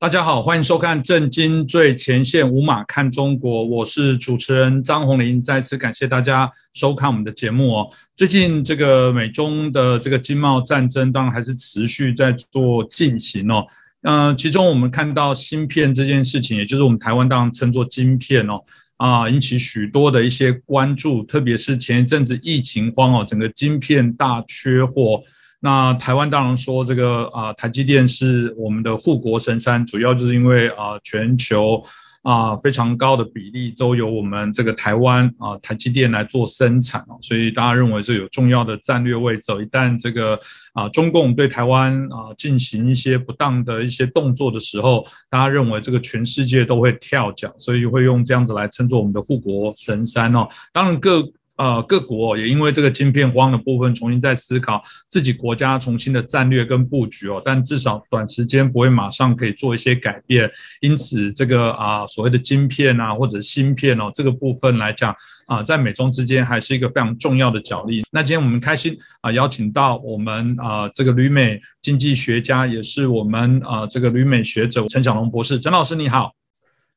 大家好，欢迎收看《震惊最前线》，五马看中国，我是主持人张宏林。再次感谢大家收看我们的节目哦。最近这个美中的这个经贸战争，当然还是持续在做进行哦。嗯，其中我们看到芯片这件事情，也就是我们台湾当然称作晶片哦，啊，引起许多的一些关注，特别是前一阵子疫情慌哦，整个晶片大缺货。那台湾当然说这个啊，台积电是我们的护国神山，主要就是因为啊，全球啊非常高的比例都由我们这个台湾啊台积电来做生产哦，所以大家认为这有重要的战略位置。一旦这个啊中共对台湾啊进行一些不当的一些动作的时候，大家认为这个全世界都会跳脚，所以会用这样子来称作我们的护国神山哦。当然各。呃，各国也因为这个晶片荒的部分，重新在思考自己国家重新的战略跟布局哦。但至少短时间不会马上可以做一些改变，因此这个啊所谓的晶片啊或者芯片哦这个部分来讲啊，在美中之间还是一个非常重要的角力。那今天我们开心啊邀请到我们啊这个旅美经济学家，也是我们啊这个旅美学者陈小龙博士，陈老师你好，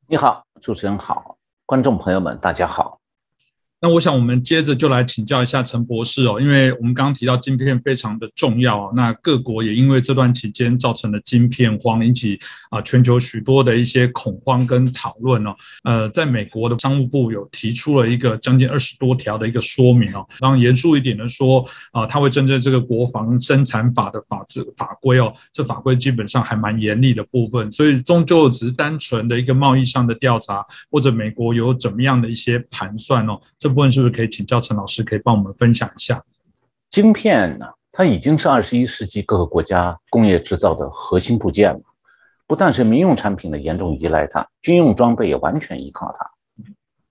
你好，主持人好，观众朋友们大家好。那我想，我们接着就来请教一下陈博士哦，因为我们刚刚提到晶片非常的重要那各国也因为这段期间造成了晶片荒，引起啊全球许多的一些恐慌跟讨论哦。呃，在美国的商务部有提出了一个将近二十多条的一个说明哦，然后严肃一点的说啊，他会针对这个国防生产法的法制法规哦，这法规基本上还蛮严厉的部分，所以终究只是单纯的一个贸易上的调查，或者美国有怎么样的一些盘算哦，这。问是不是可以请教陈老师，可以帮我们分享一下？晶片呢？它已经是二十一世纪各个国家工业制造的核心部件了。不但是民用产品的严重依赖它，军用装备也完全依靠它。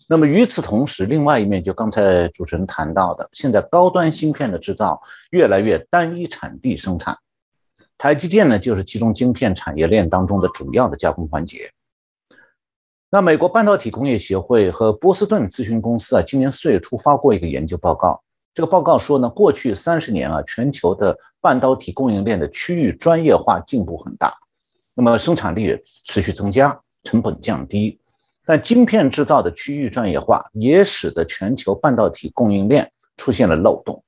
那么与此同时，另外一面就刚才主持人谈到的，现在高端芯片的制造越来越单一产地生产，台积电呢就是其中晶片产业链当中的主要的加工环节。那美国半导体工业协会和波士顿咨询公司啊，今年四月初发过一个研究报告。这个报告说呢，过去三十年啊，全球的半导体供应链的区域专业化进步很大，那么生产力也持续增加，成本降低。但晶片制造的区域专业化也使得全球半导体供应链出现了漏洞。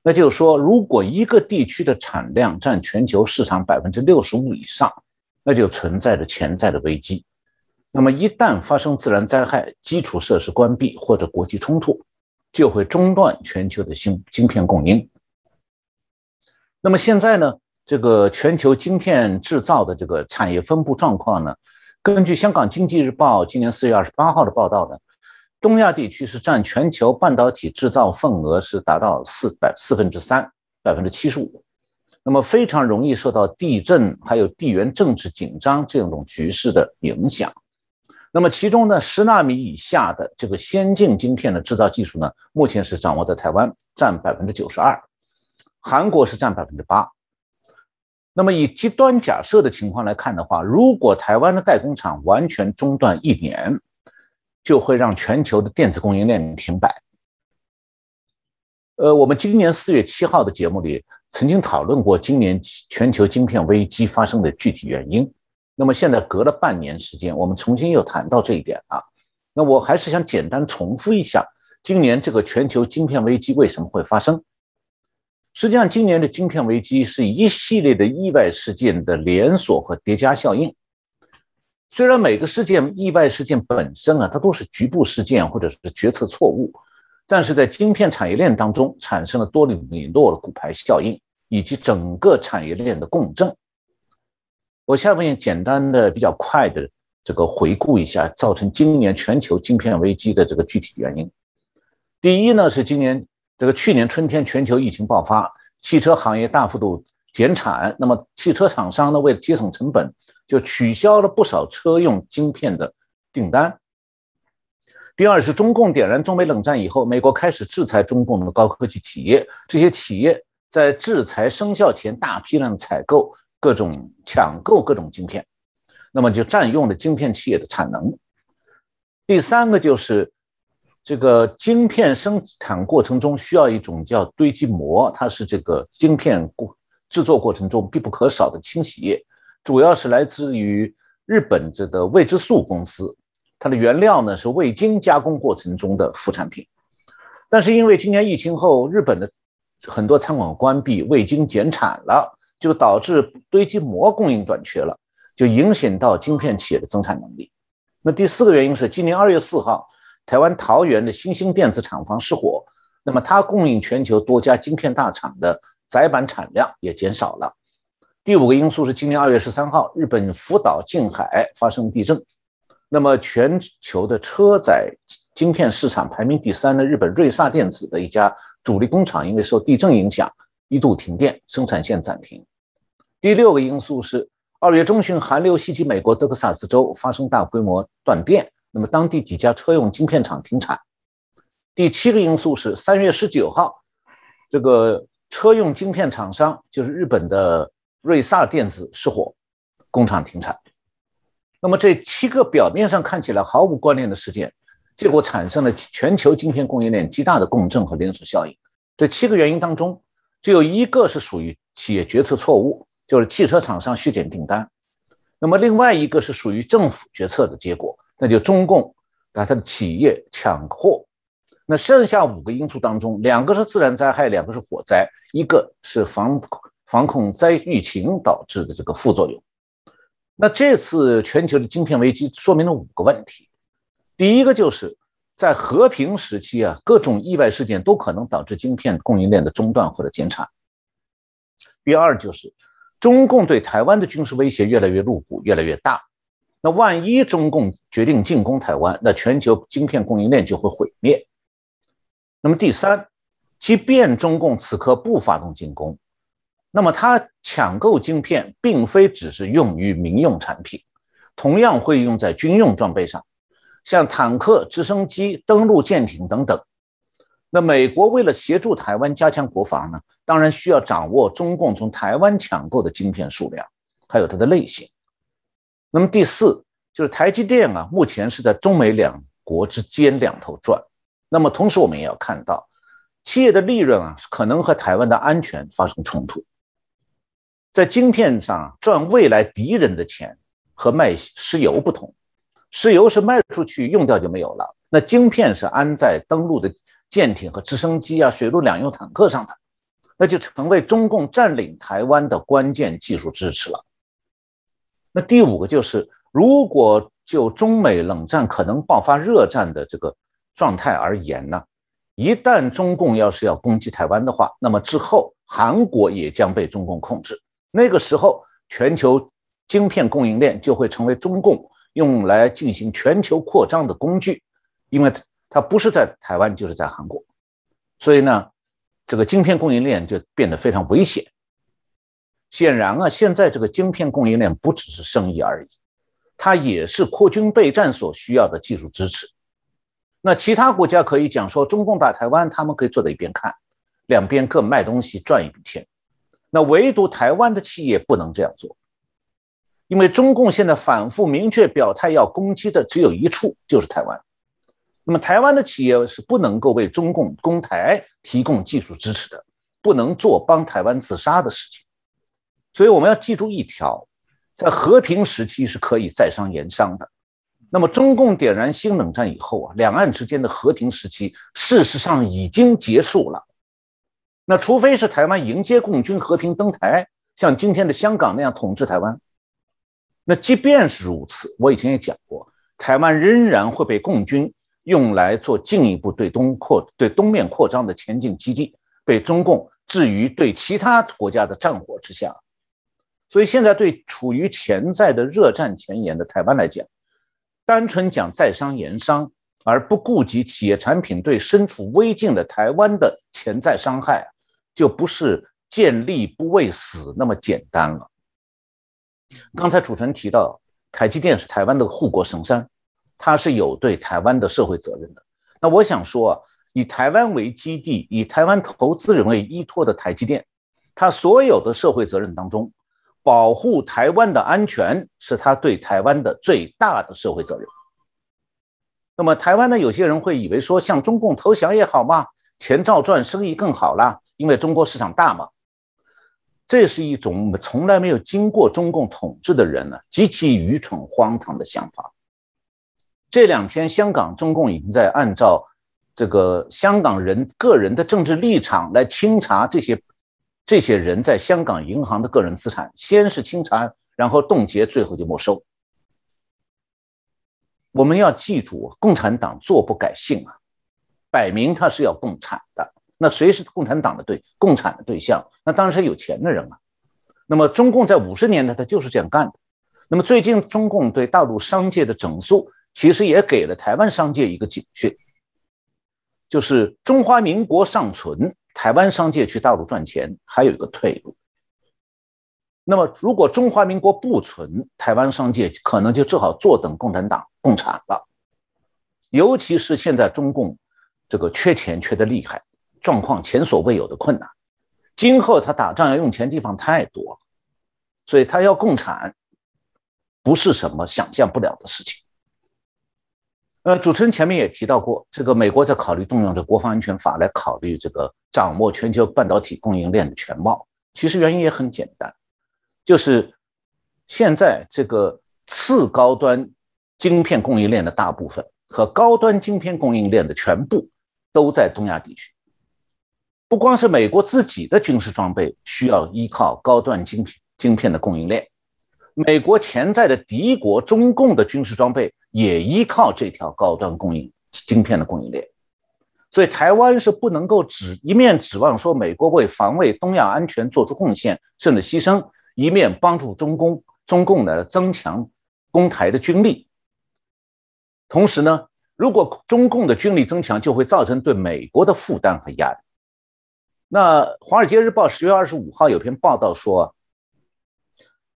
那就是说，如果一个地区的产量占全球市场百分之六十五以上，那就存在着潜在的危机。那么，一旦发生自然灾害、基础设施关闭或者国际冲突，就会中断全球的芯晶片供应。那么现在呢？这个全球晶片制造的这个产业分布状况呢？根据香港经济日报今年四月二十八号的报道呢，东亚地区是占全球半导体制造份额是达到四百四分之三，百分之七十五。那么非常容易受到地震还有地缘政治紧张这种局势的影响。那么其中呢，十纳米以下的这个先进晶片的制造技术呢，目前是掌握在台湾，占百分之九十二，韩国是占百分之八。那么以极端假设的情况来看的话，如果台湾的代工厂完全中断一年，就会让全球的电子供应链停摆。呃，我们今年四月七号的节目里曾经讨论过今年全球晶片危机发生的具体原因。那么现在隔了半年时间，我们重新又谈到这一点啊。那我还是想简单重复一下，今年这个全球晶片危机为什么会发生？实际上，今年的晶片危机是一系列的意外事件的连锁和叠加效应。虽然每个事件、意外事件本身啊，它都是局部事件或者是决策错误，但是在晶片产业链当中产生了多米诺的骨牌效应，以及整个产业链的共振。我下面简单的、比较快的这个回顾一下，造成今年全球晶片危机的这个具体原因。第一呢，是今年这个去年春天全球疫情爆发，汽车行业大幅度减产，那么汽车厂商呢为了节省成本，就取消了不少车用晶片的订单。第二是中共点燃中美冷战以后，美国开始制裁中共的高科技企业，这些企业在制裁生效前大批量采购。各种抢购各种晶片，那么就占用了晶片企业的产能。第三个就是这个晶片生产过程中需要一种叫堆积膜，它是这个晶片过制作过程中必不可少的清洗液，主要是来自于日本这个未知素公司，它的原料呢是未经加工过程中的副产品。但是因为今年疫情后，日本的很多餐馆关闭，味精减产了，就导致堆积膜供应短缺了，就影响到晶片企业的增产能力。那第四个原因是，今年二月四号，台湾桃园的新兴电子厂房失火，那么它供应全球多家晶片大厂的载板产量也减少了。第五个因素是，今年二月十三号，日本福岛近海发生地震，那么全球的车载晶片市场排名第三的日本瑞萨电子的一家主力工厂，因为受地震影响，一度停电，生产线暂停。第六个因素是。二月中旬，寒流袭击美国德克萨斯州，发生大规模断电，那么当地几家车用晶片厂停产。第七个因素是三月十九号，这个车用晶片厂商就是日本的瑞萨电子失火，工厂停产。那么这七个表面上看起来毫无关联的事件，结果产生了全球晶片供应链极大的共振和连锁效应。这七个原因当中，只有一个是属于企业决策错误。就是汽车厂商削减订单，那么另外一个是属于政府决策的结果，那就中共把它的企业抢货。那剩下五个因素当中，两个是自然灾害，两个是火灾，一个是防防控灾疫情导致的这个副作用。那这次全球的晶片危机说明了五个问题：第一个就是在和平时期啊，各种意外事件都可能导致晶片供应链的中断或者减产；第二就是。中共对台湾的军事威胁越来越露骨，越来越大。那万一中共决定进攻台湾，那全球晶片供应链就会毁灭。那么第三，即便中共此刻不发动进攻，那么他抢购晶片并非只是用于民用产品，同样会用在军用装备上，像坦克、直升机、登陆舰艇等等。那美国为了协助台湾加强国防呢，当然需要掌握中共从台湾抢购的晶片数量，还有它的类型。那么第四就是台积电啊，目前是在中美两国之间两头转。那么同时我们也要看到，企业的利润啊，可能和台湾的安全发生冲突。在晶片上赚未来敌人的钱，和卖石油不同，石油是卖出去用掉就没有了，那晶片是安在登陆的。舰艇和直升机啊，水陆两用坦克上的，那就成为中共占领台湾的关键技术支持了。那第五个就是，如果就中美冷战可能爆发热战的这个状态而言呢，一旦中共要是要攻击台湾的话，那么之后韩国也将被中共控制，那个时候全球晶片供应链就会成为中共用来进行全球扩张的工具，因为。它不是在台湾，就是在韩国，所以呢，这个晶片供应链就变得非常危险。显然啊，现在这个晶片供应链不只是生意而已，它也是扩军备战所需要的技术支持。那其他国家可以讲说，中共打台湾，他们可以坐在一边看，两边各卖东西赚一笔钱。那唯独台湾的企业不能这样做，因为中共现在反复明确表态要攻击的只有一处，就是台湾。那么，台湾的企业是不能够为中共攻台提供技术支持的，不能做帮台湾自杀的事情。所以，我们要记住一条：在和平时期是可以在商言商的。那么，中共点燃新冷战以后啊，两岸之间的和平时期事实上已经结束了。那除非是台湾迎接共军和平登台，像今天的香港那样统治台湾。那即便是如此，我以前也讲过，台湾仍然会被共军。用来做进一步对东扩、对东面扩张的前进基地，被中共置于对其他国家的战火之下。所以现在对处于潜在的热战前沿的台湾来讲，单纯讲在商言商，而不顾及企业产品对身处危境的台湾的潜在伤害，就不是见利不为死那么简单了。刚才主持人提到，台积电是台湾的护国神山。它是有对台湾的社会责任的。那我想说啊，以台湾为基地，以台湾投资人为依托的台积电，它所有的社会责任当中，保护台湾的安全是它对台湾的最大的社会责任。那么台湾呢，有些人会以为说，向中共投降也好嘛，钱照赚，生意更好啦，因为中国市场大嘛。这是一种从来没有经过中共统治的人呢极其愚蠢荒唐的想法。这两天，香港中共已经在按照这个香港人个人的政治立场来清查这些这些人在香港银行的个人资产，先是清查，然后冻结，最后就没收。我们要记住，共产党坐不改姓啊，摆明他是要共产的。那谁是共产党的对共产的对象？那当然是有钱的人啊。那么中共在五十年代他就是这样干的。那么最近中共对大陆商界的整肃。其实也给了台湾商界一个警讯，就是中华民国尚存，台湾商界去大陆赚钱还有一个退路。那么如果中华民国不存，台湾商界可能就只好坐等共产党共产了。尤其是现在中共这个缺钱缺的厉害，状况前所未有的困难，今后他打仗要用钱地方太多了，所以他要共产不是什么想象不了的事情。呃，主持人前面也提到过，这个美国在考虑动用这国防安全法来考虑这个掌握全球半导体供应链的全貌。其实原因也很简单，就是现在这个次高端晶片供应链的大部分和高端晶片供应链的全部都在东亚地区。不光是美国自己的军事装备需要依靠高端晶片晶片的供应链。美国潜在的敌国中共的军事装备也依靠这条高端供应晶片的供应链，所以台湾是不能够只一面指望说美国为防卫东亚安全做出贡献甚至牺牲，一面帮助中共中共呢增强攻台的军力。同时呢，如果中共的军力增强，就会造成对美国的负担和压力。那《华尔街日报》十月二十五号有篇报道说。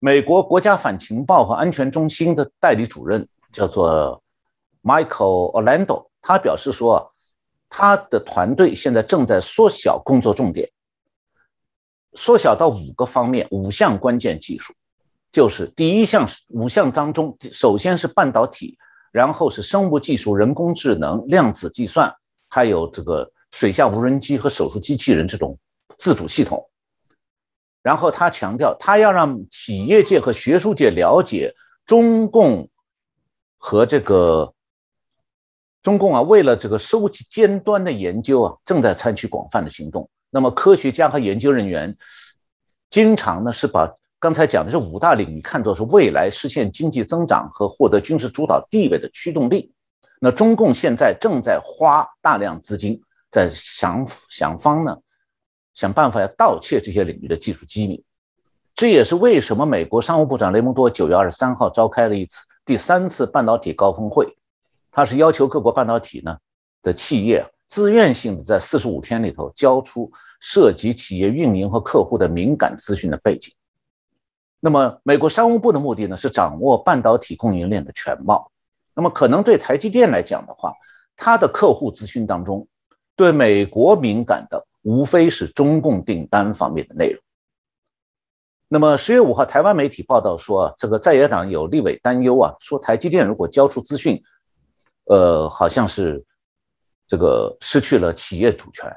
美国国家反情报和安全中心的代理主任叫做 Michael Orlando，他表示说，他的团队现在正在缩小工作重点，缩小到五个方面，五项关键技术，就是第一项五项当中，首先是半导体，然后是生物技术、人工智能、量子计算，还有这个水下无人机和手术机器人这种自主系统。然后他强调，他要让企业界和学术界了解中共和这个中共啊，为了这个收集尖端的研究啊，正在采取广泛的行动。那么科学家和研究人员经常呢是把刚才讲的这五大领域看作是未来实现经济增长和获得军事主导地位的驱动力。那中共现在正在花大量资金在想想方呢。想办法要盗窃这些领域的技术机密，这也是为什么美国商务部长雷蒙多九月二十三号召开了一次第三次半导体高峰会，他是要求各国半导体呢的企业自愿性的在四十五天里头交出涉及企业运营和客户的敏感资讯的背景。那么，美国商务部的目的呢是掌握半导体供应链的全貌。那么，可能对台积电来讲的话，它的客户资讯当中对美国敏感的。无非是中共订单方面的内容。那么十月五号，台湾媒体报道说，这个在野党有立委担忧啊，说台积电如果交出资讯，呃，好像是这个失去了企业主权。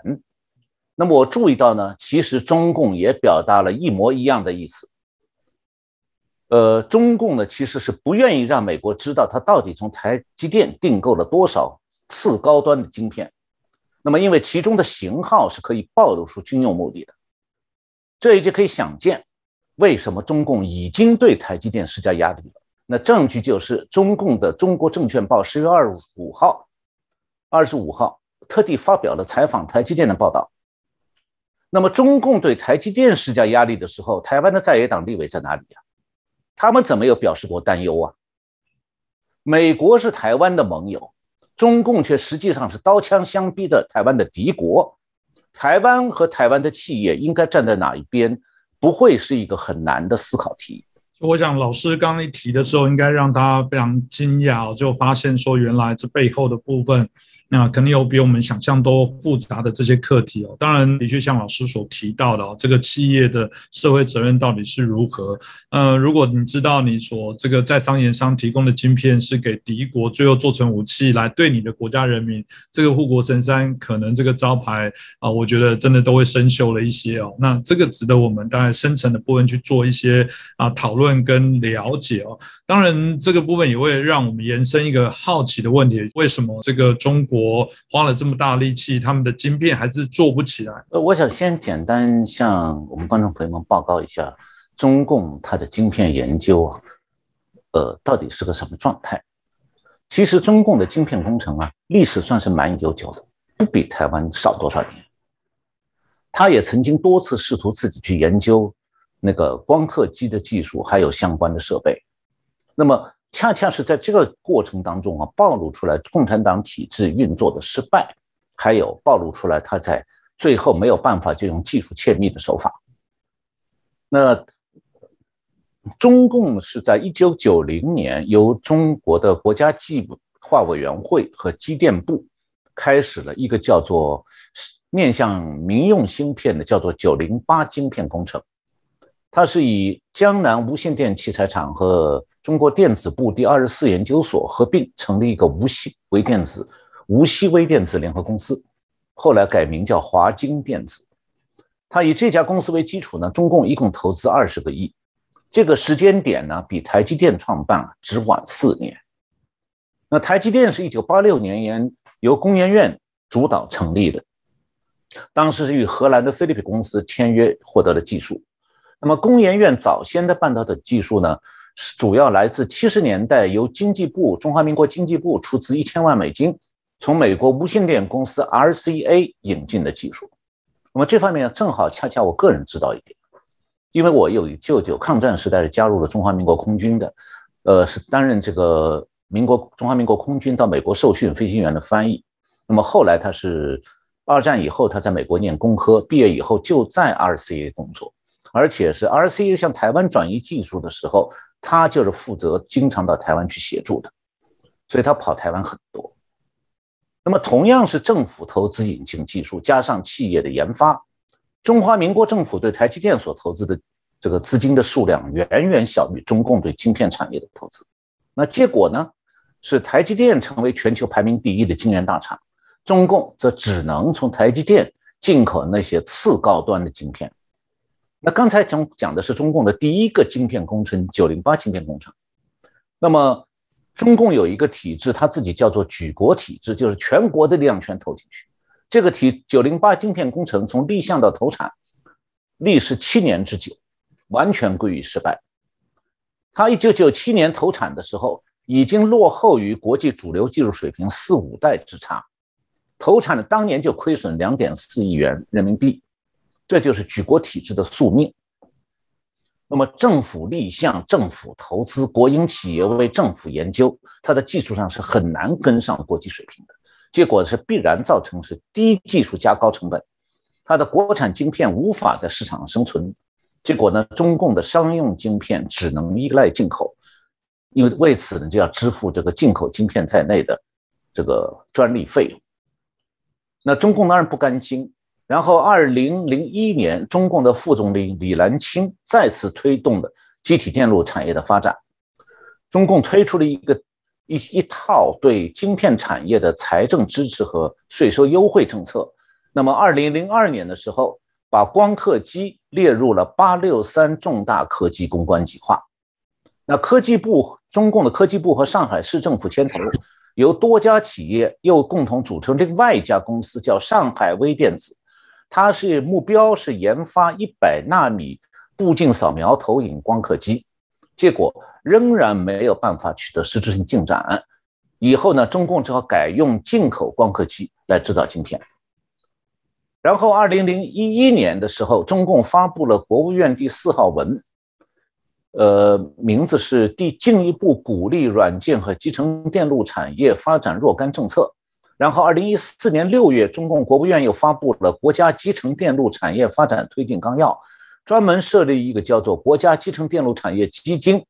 那么我注意到呢，其实中共也表达了一模一样的意思。呃，中共呢其实是不愿意让美国知道他到底从台积电订购了多少次高端的晶片。那么，因为其中的型号是可以暴露出军用目的的，这也就可以想见，为什么中共已经对台积电施加压力了。那证据就是中共的《中国证券报》十月二十五号、二十五号特地发表了采访台积电的报道。那么，中共对台积电施加压力的时候，台湾的在野党立委在哪里呀？他们怎么有表示过担忧啊？美国是台湾的盟友。中共却实际上是刀枪相逼的台湾的敌国，台湾和台湾的企业应该站在哪一边，不会是一个很难的思考题。我想老师刚一提的时候，应该让大家非常惊讶，就发现说原来这背后的部分那可能有比我们想象都复杂的这些课题哦。当然，的确像老师所提到的哦，这个企业的社会责任到底是如何？呃，如果你知道你所这个在商言商提供的晶片是给敌国，最后做成武器来对你的国家人民，这个护国神山可能这个招牌啊，我觉得真的都会生锈了一些哦。那这个值得我们当然深层的部分去做一些啊讨论跟了解哦。当然，这个部分也会让我们延伸一个好奇的问题：为什么这个中国花了这么大力气，他们的晶片还是做不起来？呃，我想先简单向我们观众朋友们报告一下，中共它的晶片研究啊，呃，到底是个什么状态？其实，中共的晶片工程啊，历史算是蛮悠久的，不比台湾少多少年。他也曾经多次试图自己去研究那个光刻机的技术，还有相关的设备。那么，恰恰是在这个过程当中啊，暴露出来共产党体制运作的失败，还有暴露出来他在最后没有办法就用技术窃密的手法。那中共是在一九九零年由中国的国家计划委员会和机电部开始了一个叫做面向民用芯片的叫做“九零八”晶片工程。它是以江南无线电器材厂和中国电子部第二十四研究所合并成立一个无锡微电子无锡微电子联合公司，后来改名叫华晶电子。它以这家公司为基础呢，中共一共投资二十个亿。这个时间点呢，比台积电创办只晚四年。那台积电是一九八六年由工研院主导成立的，当时是与荷兰的飞利浦公司签约，获得了技术。那么，工研院早先的半导体技术呢，是主要来自七十年代由经济部中华民国经济部出资一千万美金，从美国无线电公司 RCA 引进的技术。那么这方面正好恰恰我个人知道一点，因为我有一舅舅抗战时代是加入了中华民国空军的，呃，是担任这个民国中华民国空军到美国受训飞行员的翻译。那么后来他是二战以后他在美国念工科，毕业以后就在 RCA 工作。而且是 RCA 向台湾转移技术的时候，他就是负责经常到台湾去协助的，所以他跑台湾很多。那么同样是政府投资引进技术，加上企业的研发，中华民国政府对台积电所投资的这个资金的数量远远小于中共对晶片产业的投资。那结果呢，是台积电成为全球排名第一的晶圆大厂，中共则只能从台积电进口那些次高端的晶片。那刚才讲讲的是中共的第一个晶片工程“九零八”晶片工程。那么，中共有一个体制，它自己叫做举国体制，就是全国的力量全投进去。这个体“九零八”晶片工程从立项到投产，历时七年之久，完全归于失败。它一九九七年投产的时候，已经落后于国际主流技术水平四五代之差，投产的当年就亏损两点四亿元人民币。这就是举国体制的宿命。那么，政府立项、政府投资、国营企业为政府研究，它的技术上是很难跟上国际水平的。结果是必然造成是低技术加高成本，它的国产晶片无法在市场上生存。结果呢，中共的商用晶片只能依赖进口，因为为此呢就要支付这个进口晶片在内的这个专利费用。那中共当然不甘心。然后，二零零一年，中共的副总理李岚清再次推动了机体电路产业的发展。中共推出了一个一一套对晶片产业的财政支持和税收优惠政策。那么，二零零二年的时候，把光刻机列入了“八六三”重大科技攻关计划。那科技部，中共的科技部和上海市政府牵头，由多家企业又共同组成另外一家公司，叫上海微电子。它是目标是研发一百纳米步进扫描投影光刻机，结果仍然没有办法取得实质性进展。以后呢，中共只好改用进口光刻机来制造晶片。然后，二零零一一年的时候，中共发布了国务院第四号文，呃，名字是《第进一步鼓励软件和集成电路产业发展若干政策》。然后，二零一四年六月，中共国务院又发布了《国家集成电路产业发展推进纲要》，专门设立一个叫做“国家集成电路产业基金”。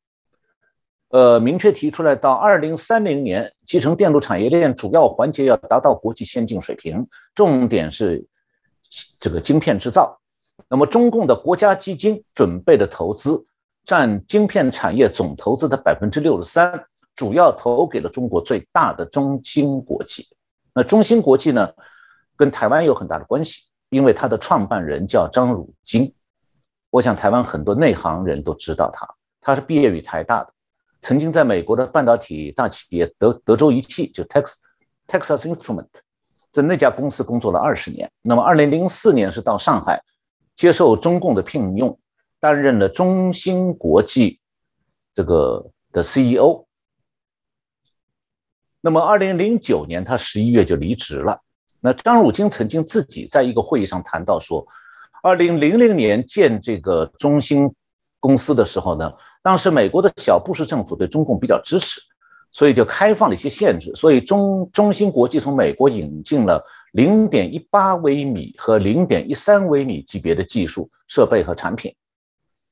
呃，明确提出来，到二零三零年，集成电路产业链主要环节要达到国际先进水平，重点是这个晶片制造。那么，中共的国家基金准备的投资占晶片产业总投资的百分之六十三，主要投给了中国最大的中芯国际。那中芯国际呢，跟台湾有很大的关系，因为它的创办人叫张汝京。我想台湾很多内行人都知道他，他是毕业于台大的。曾经在美国的半导体大企业德德州仪器，就 Tex Texas Instrument，在那家公司工作了二十年。那么，二零零四年是到上海接受中共的聘用，担任了中芯国际这个的 CEO。那么，二零零九年他十一月就离职了。那张汝京曾经自己在一个会议上谈到说，二零零零年建这个中芯公司的时候呢。当时美国的小布什政府对中共比较支持，所以就开放了一些限制。所以中中芯国际从美国引进了零点一八微米和零点一三微米级别的技术设备和产品。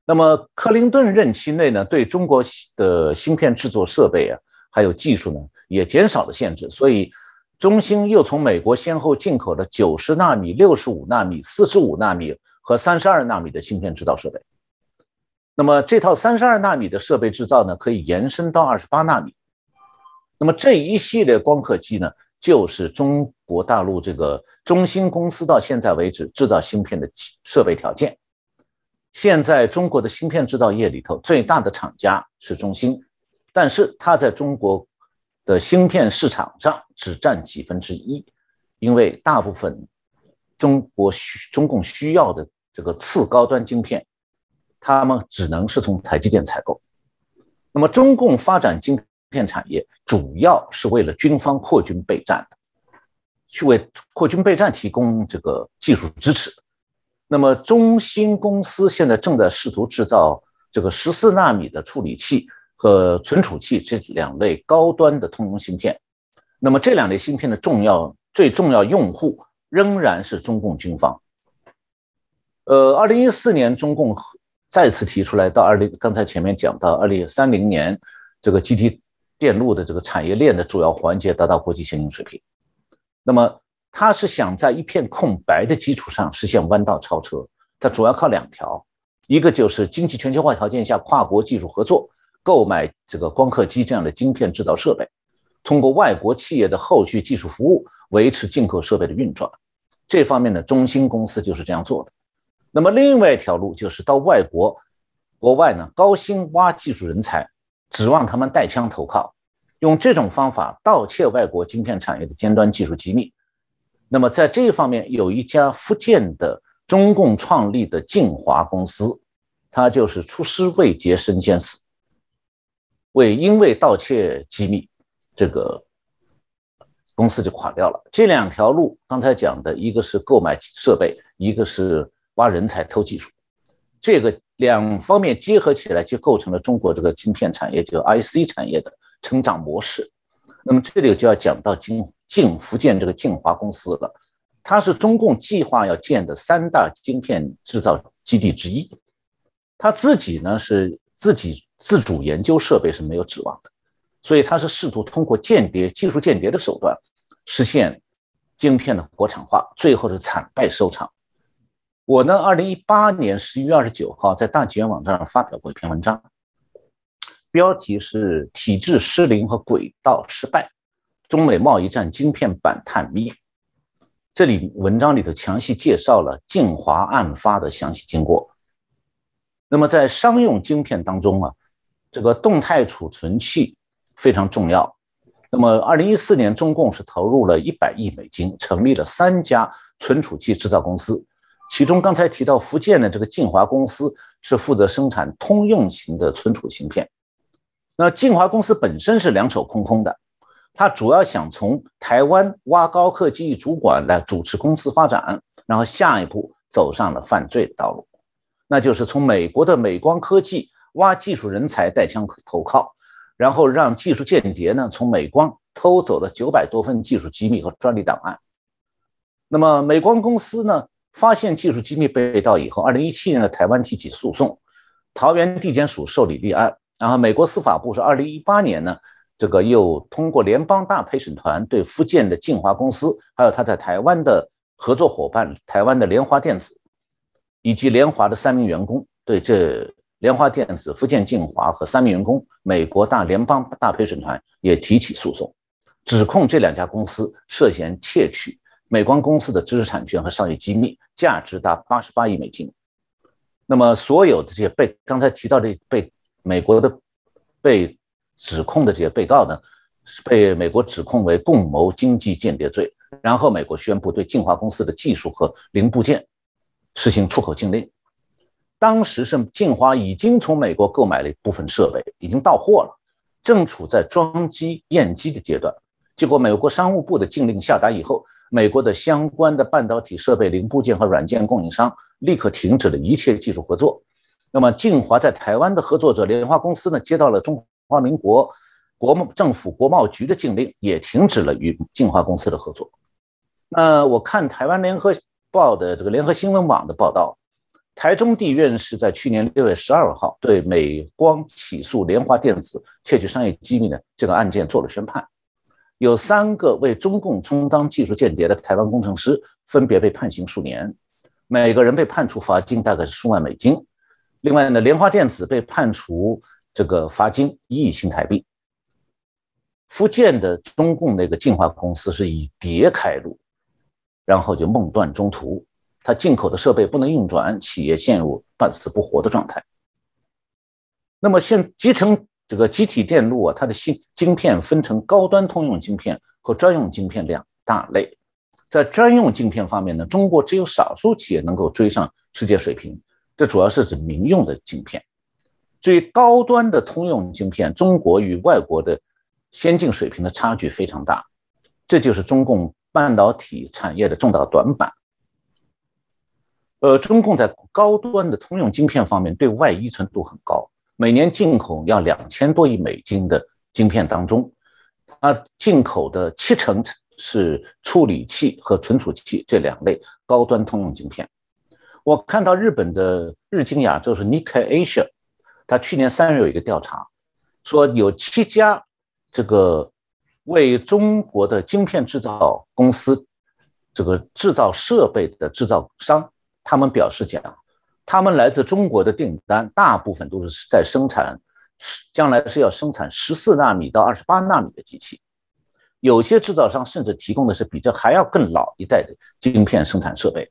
那么克林顿任期内呢，对中国的芯片制作设备啊，还有技术呢，也减少了限制。所以中兴又从美国先后进口了九十纳米、六十五纳米、四十五纳米和三十二纳米的芯片制造设备。那么这套三十二纳米的设备制造呢，可以延伸到二十八纳米。那么这一系列光刻机呢，就是中国大陆这个中兴公司到现在为止制造芯片的设备条件。现在中国的芯片制造业里头最大的厂家是中兴，但是它在中国的芯片市场上只占几分之一，因为大部分中国需中共需要的这个次高端晶片。他们只能是从台积电采购。那么，中共发展晶片产业主要是为了军方扩军备战的，去为扩军备战提供这个技术支持。那么，中芯公司现在正在试图制造这个十四纳米的处理器和存储器这两类高端的通用芯片。那么，这两类芯片的重要、最重要用户仍然是中共军方。呃，二零一四年，中共。再次提出来，到二零刚才前面讲到二零三零年，这个集体电路的这个产业链的主要环节达到国际先进水平。那么，他是想在一片空白的基础上实现弯道超车。它主要靠两条，一个就是经济全球化条件下跨国技术合作，购买这个光刻机这样的晶片制造设备，通过外国企业的后续技术服务维持进口设备的运转。这方面呢，中芯公司就是这样做的。那么另外一条路就是到外国，国外呢高薪挖技术人才，指望他们带枪投靠，用这种方法盗窃外国晶片产业的尖端技术机密。那么在这一方面，有一家福建的中共创立的晋华公司，它就是出师未捷身先死，为因为盗窃机密，这个公司就垮掉了。这两条路刚才讲的一个是购买设备，一个是。挖人才、偷技术，这个两方面结合起来，就构成了中国这个晶片产业，就 IC 产业的成长模式。那么这里就要讲到晋晋福建这个晋华公司了，它是中共计划要建的三大晶片制造基地之一。他自己呢是自己自主研究设备是没有指望的，所以他是试图通过间谍、技术间谍的手段实现晶片的国产化，最后是惨败收场。我呢，二零一八年十一月二十九号在大纪元网站上发表过一篇文章，标题是“体制失灵和轨道失败，中美贸易战晶片版探秘”。这里文章里头详细介绍了晋华案发的详细经过。那么在商用晶片当中啊，这个动态储存器非常重要。那么二零一四年，中共是投入了一百亿美金，成立了三家存储器制造公司。其中刚才提到福建的这个晋华公司是负责生产通用型的存储芯片。那晋华公司本身是两手空空的，它主要想从台湾挖高科技主管来主持公司发展，然后下一步走上了犯罪的道路，那就是从美国的美光科技挖技术人才带枪投靠，然后让技术间谍呢从美光偷走了九百多份技术机密和专利档案。那么美光公司呢？发现技术机密被盗以后，二零一七年的台湾提起诉讼，桃园地检署受理立案，然后美国司法部是二零一八年呢，这个又通过联邦大陪审团对福建的晋华公司，还有他在台湾的合作伙伴台湾的联华电子，以及联华的三名员工，对这联华电子、福建晋华和三名员工，美国大联邦大陪审团也提起诉讼，指控这两家公司涉嫌窃取美光公司的知识产权和商业机密，价值达八十八亿美金。那么，所有的这些被刚才提到的被美国的被指控的这些被告呢，是被美国指控为共谋经济间谍罪。然后，美国宣布对晋华公司的技术和零部件实行出口禁令。当时是晋华已经从美国购买了一部分设备，已经到货了，正处在装机验机的阶段。结果，美国商务部的禁令下达以后。美国的相关的半导体设备零部件和软件供应商立刻停止了一切技术合作。那么，晋华在台湾的合作者联华公司呢，接到了中华民国国贸政府国贸局的禁令，也停止了与晋华公司的合作。那我看台湾联合报的这个联合新闻网的报道，台中地院是在去年六月十二号对美光起诉联华电子窃取商业机密的这个案件做了宣判。有三个为中共充当技术间谍的台湾工程师，分别被判刑数年，每个人被判处罚金大概是数万美金。另外呢，联华电子被判处这个罚金一亿新台币。福建的中共那个净化公司是以碟开路，然后就梦断中途，它进口的设备不能运转，企业陷入半死不活的状态。那么现集成。这个集体电路啊，它的芯晶片分成高端通用晶片和专用晶片两大类。在专用晶片方面呢，中国只有少数企业能够追上世界水平，这主要是指民用的晶片。至于高端的通用晶片，中国与外国的先进水平的差距非常大，这就是中共半导体产业的重大短板。呃，中共在高端的通用晶片方面对外依存度很高。每年进口要两千多亿美金的晶片当中，它进口的七成是处理器和存储器这两类高端通用晶片。我看到日本的日经亚洲是 Nikkei Asia，它去年三月有一个调查，说有七家这个为中国的晶片制造公司这个制造设备的制造商，他们表示讲。他们来自中国的订单，大部分都是在生产，将来是要生产十四纳米到二十八纳米的机器。有些制造商甚至提供的是比这还要更老一代的晶片生产设备。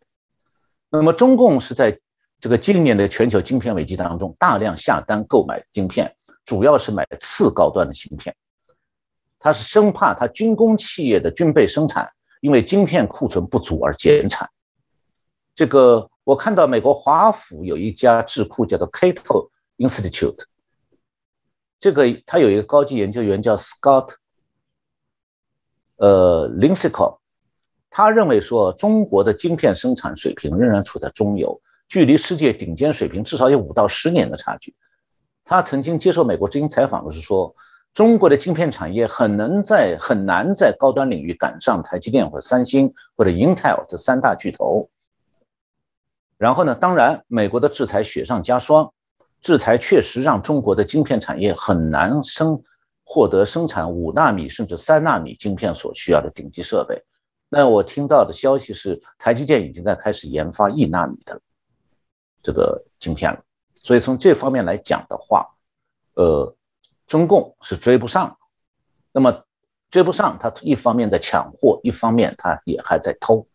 那么，中共是在这个今年的全球晶片危机当中，大量下单购买晶片，主要是买次高端的芯片。他是生怕他军工企业的军备生产因为晶片库存不足而减产。这个。我看到美国华府有一家智库叫做 Cato Institute，这个他有一个高级研究员叫 Scott，呃 l i n s i c o 他认为说中国的晶片生产水平仍然处在中游，距离世界顶尖水平至少有五到十年的差距。他曾经接受美国之音采访的是说，中国的晶片产业很能在很难在高端领域赶上台积电或者三星或者 Intel 这三大巨头。然后呢？当然，美国的制裁雪上加霜，制裁确实让中国的晶片产业很难生获得生产五纳米甚至三纳米晶片所需要的顶级设备。那我听到的消息是，台积电已经在开始研发一纳米的这个晶片了。所以从这方面来讲的话，呃，中共是追不上。那么追不上，他一方面在抢货，一方面他也还在偷。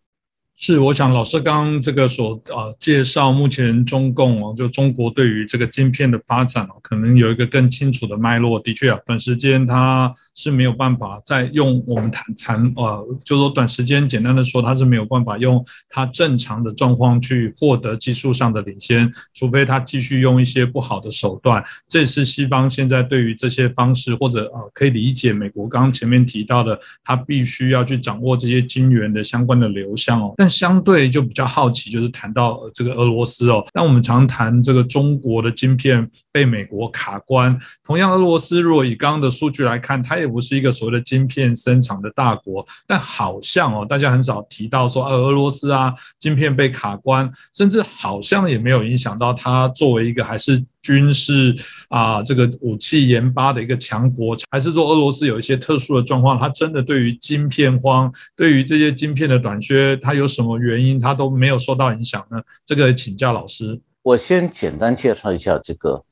是，我想老师刚刚这个所啊介绍，目前中共哦，就中国对于这个晶片的发展哦，可能有一个更清楚的脉络。的确啊，短时间它是没有办法再用我们谈谈呃，就说短时间简单的说，它是没有办法用它正常的状况去获得技术上的领先，除非它继续用一些不好的手段。这是西方现在对于这些方式，或者呃可以理解美国刚刚前面提到的，它必须要去掌握这些晶圆的相关的流向哦，但。相对就比较好奇，就是谈到这个俄罗斯哦。那我们常谈这个中国的晶片被美国卡关。同样，俄罗斯如果以刚刚的数据来看，它也不是一个所谓的晶片生产的大国。但好像哦，大家很少提到说，呃，俄罗斯啊，晶片被卡关，甚至好像也没有影响到它作为一个还是军事啊这个武器研发的一个强国，还是说俄罗斯有一些特殊的状况，它真的对于晶片荒，对于这些晶片的短缺，它有什么原因，它都没有受到影响呢？这个请教老师。我先简单介绍一下这个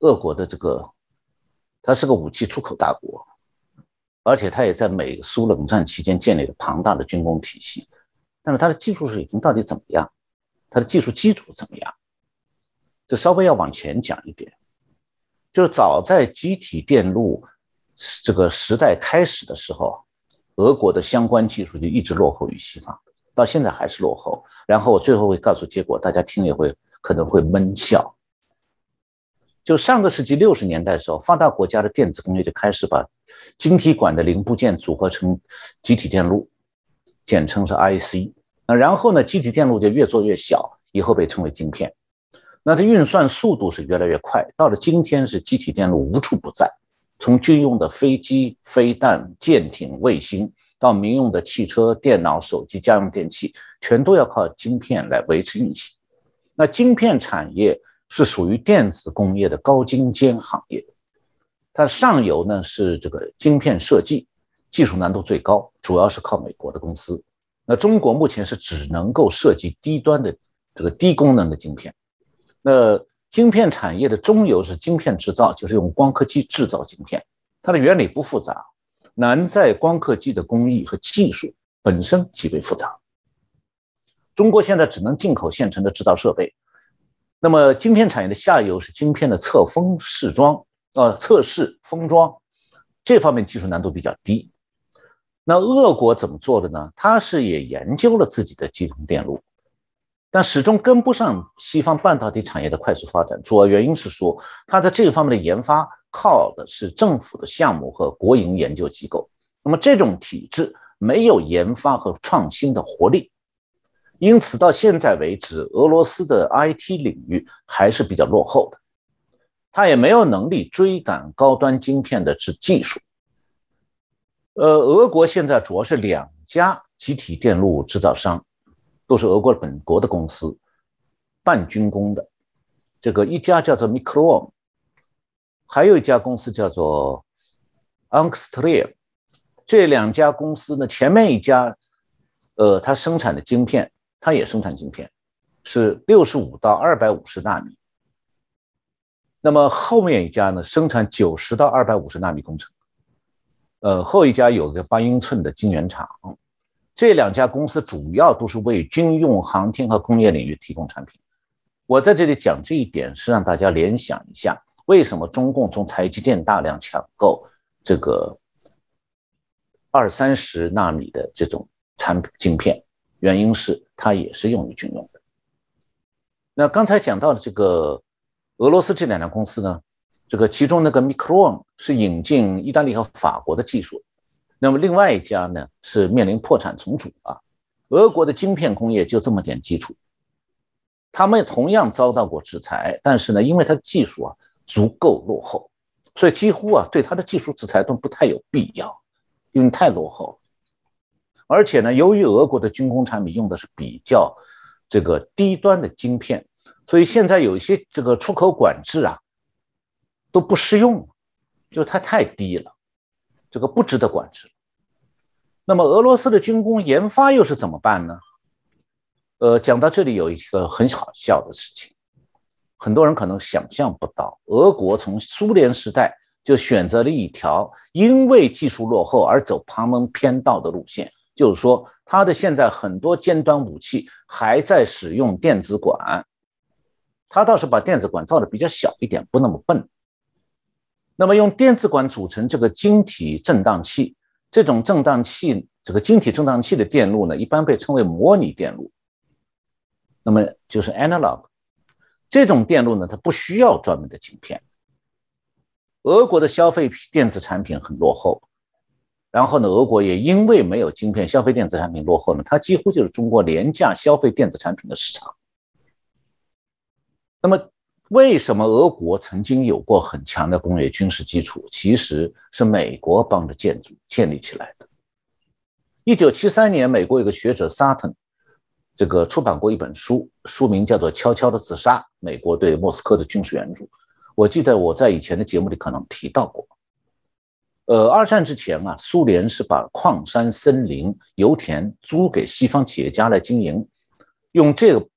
俄国的这个，它是个武器出口大国，而且它也在美苏冷战期间建立了庞大的军工体系，但是它的技术水平到底怎么样？它的技术基础怎么样？这稍微要往前讲一点，就是早在集体电路这个时代开始的时候，俄国的相关技术就一直落后于西方，到现在还是落后。然后我最后会告诉结果，大家听也会可能会闷笑。就上个世纪六十年代的时候，发达国家的电子工业就开始把晶体管的零部件组合成集体电路，简称是 IC。那然后呢，集体电路就越做越小，以后被称为晶片。那它运算速度是越来越快，到了今天是机体电路无处不在，从军用的飞机、飞弹、舰艇、卫星，到民用的汽车、电脑、手机、家用电器，全都要靠晶片来维持运行。那晶片产业是属于电子工业的高精尖行业，它上游呢是这个晶片设计，技术难度最高，主要是靠美国的公司。那中国目前是只能够设计低端的这个低功能的晶片。那晶片产业的中游是晶片制造，就是用光刻机制造晶片，它的原理不复杂，难在光刻机的工艺和技术本身极为复杂。中国现在只能进口现成的制造设备。那么晶片产业的下游是晶片的测封试装，呃，测试封装，这方面技术难度比较低。那俄国怎么做的呢？它是也研究了自己的集成电路。但始终跟不上西方半导体产业的快速发展，主要原因是说，它在这个方面的研发靠的是政府的项目和国营研究机构。那么这种体制没有研发和创新的活力，因此到现在为止，俄罗斯的 IT 领域还是比较落后的，它也没有能力追赶高端晶片的制技术。呃，俄国现在主要是两家集体电路制造商。都是俄国本国的公司，半军工的。这个一家叫做 Micron，还有一家公司叫做 Angstrom。这两家公司呢，前面一家，呃，它生产的晶片，它也生产晶片，是六十五到二百五十纳米。那么后面一家呢，生产九十到二百五十纳米工程。呃，后一家有个八英寸的晶圆厂。这两家公司主要都是为军用、航天和工业领域提供产品。我在这里讲这一点，是让大家联想一下，为什么中共从台积电大量抢购这个二三十纳米的这种产品晶片，原因是它也是用于军用的。那刚才讲到的这个俄罗斯这两家公司呢，这个其中那个 Micron 是引进意大利和法国的技术。那么另外一家呢是面临破产重组啊，俄国的晶片工业就这么点基础，他们同样遭到过制裁，但是呢，因为它的技术啊足够落后，所以几乎啊对它的技术制裁都不太有必要，因为太落后。而且呢，由于俄国的军工产品用的是比较这个低端的晶片，所以现在有一些这个出口管制啊都不适用，就它太低了。这个不值得管制。那么俄罗斯的军工研发又是怎么办呢？呃，讲到这里有一个很好笑的事情，很多人可能想象不到，俄国从苏联时代就选择了一条因为技术落后而走旁门偏道的路线，就是说，它的现在很多尖端武器还在使用电子管，它倒是把电子管造的比较小一点，不那么笨。那么用电子管组成这个晶体振荡器，这种振荡器，这个晶体振荡器的电路呢，一般被称为模拟电路。那么就是 analog，这种电路呢，它不需要专门的晶片。俄国的消费电子产品很落后，然后呢，俄国也因为没有晶片，消费电子产品落后呢，它几乎就是中国廉价消费电子产品的市场。那么。为什么俄国曾经有过很强的工业军事基础？其实是美国帮着建筑建立起来的。一九七三年，美国有个学者 Sutton，这个出版过一本书，书名叫做《悄悄的自杀：美国对莫斯科的军事援助》。我记得我在以前的节目里可能提到过。呃，二战之前啊，苏联是把矿山、森林、油田租给西方企业家来经营，用这个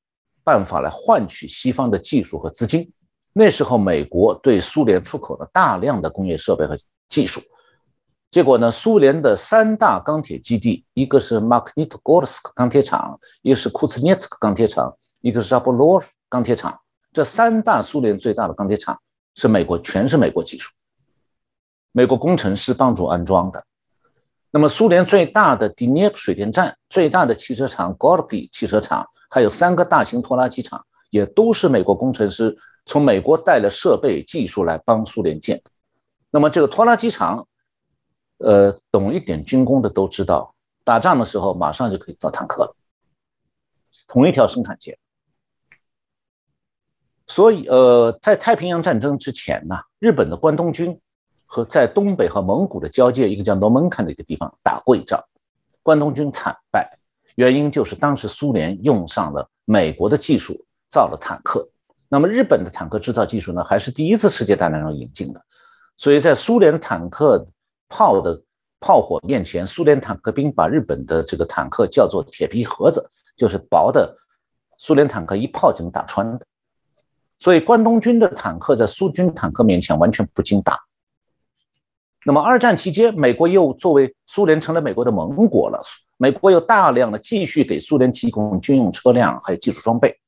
办法来换取西方的技术和资金。那时候，美国对苏联出口了大量的工业设备和技术。结果呢，苏联的三大钢铁基地，一个是马克尼特戈尔斯克钢铁厂，一个是库兹涅茨克钢铁厂，一个是扎波罗钢铁厂。这三大苏联最大的钢铁厂是美国，全是美国技术。美国工程师帮助安装的。那么，苏联最大的第涅普水电站、最大的汽车厂 Gorky 汽车厂，还有三个大型拖拉机厂，也都是美国工程师从美国带了设备、技术来帮苏联建的。那么，这个拖拉机厂，呃，懂一点军工的都知道，打仗的时候马上就可以造坦克了，同一条生产线。所以，呃，在太平洋战争之前呢，日本的关东军。和在东北和蒙古的交界，一个叫诺门坎的一个地方打过一仗，关东军惨败，原因就是当时苏联用上了美国的技术造了坦克，那么日本的坦克制造技术呢，还是第一次世界大战中引进的，所以在苏联坦克炮的炮火面前，苏联坦克兵把日本的这个坦克叫做铁皮盒子，就是薄的，苏联坦克一炮就能打穿的，所以关东军的坦克在苏军坦克面前完全不经打。那么二战期间，美国又作为苏联成了美国的盟国了，美国又大量的继续给苏联提供军用车辆还有技术装备。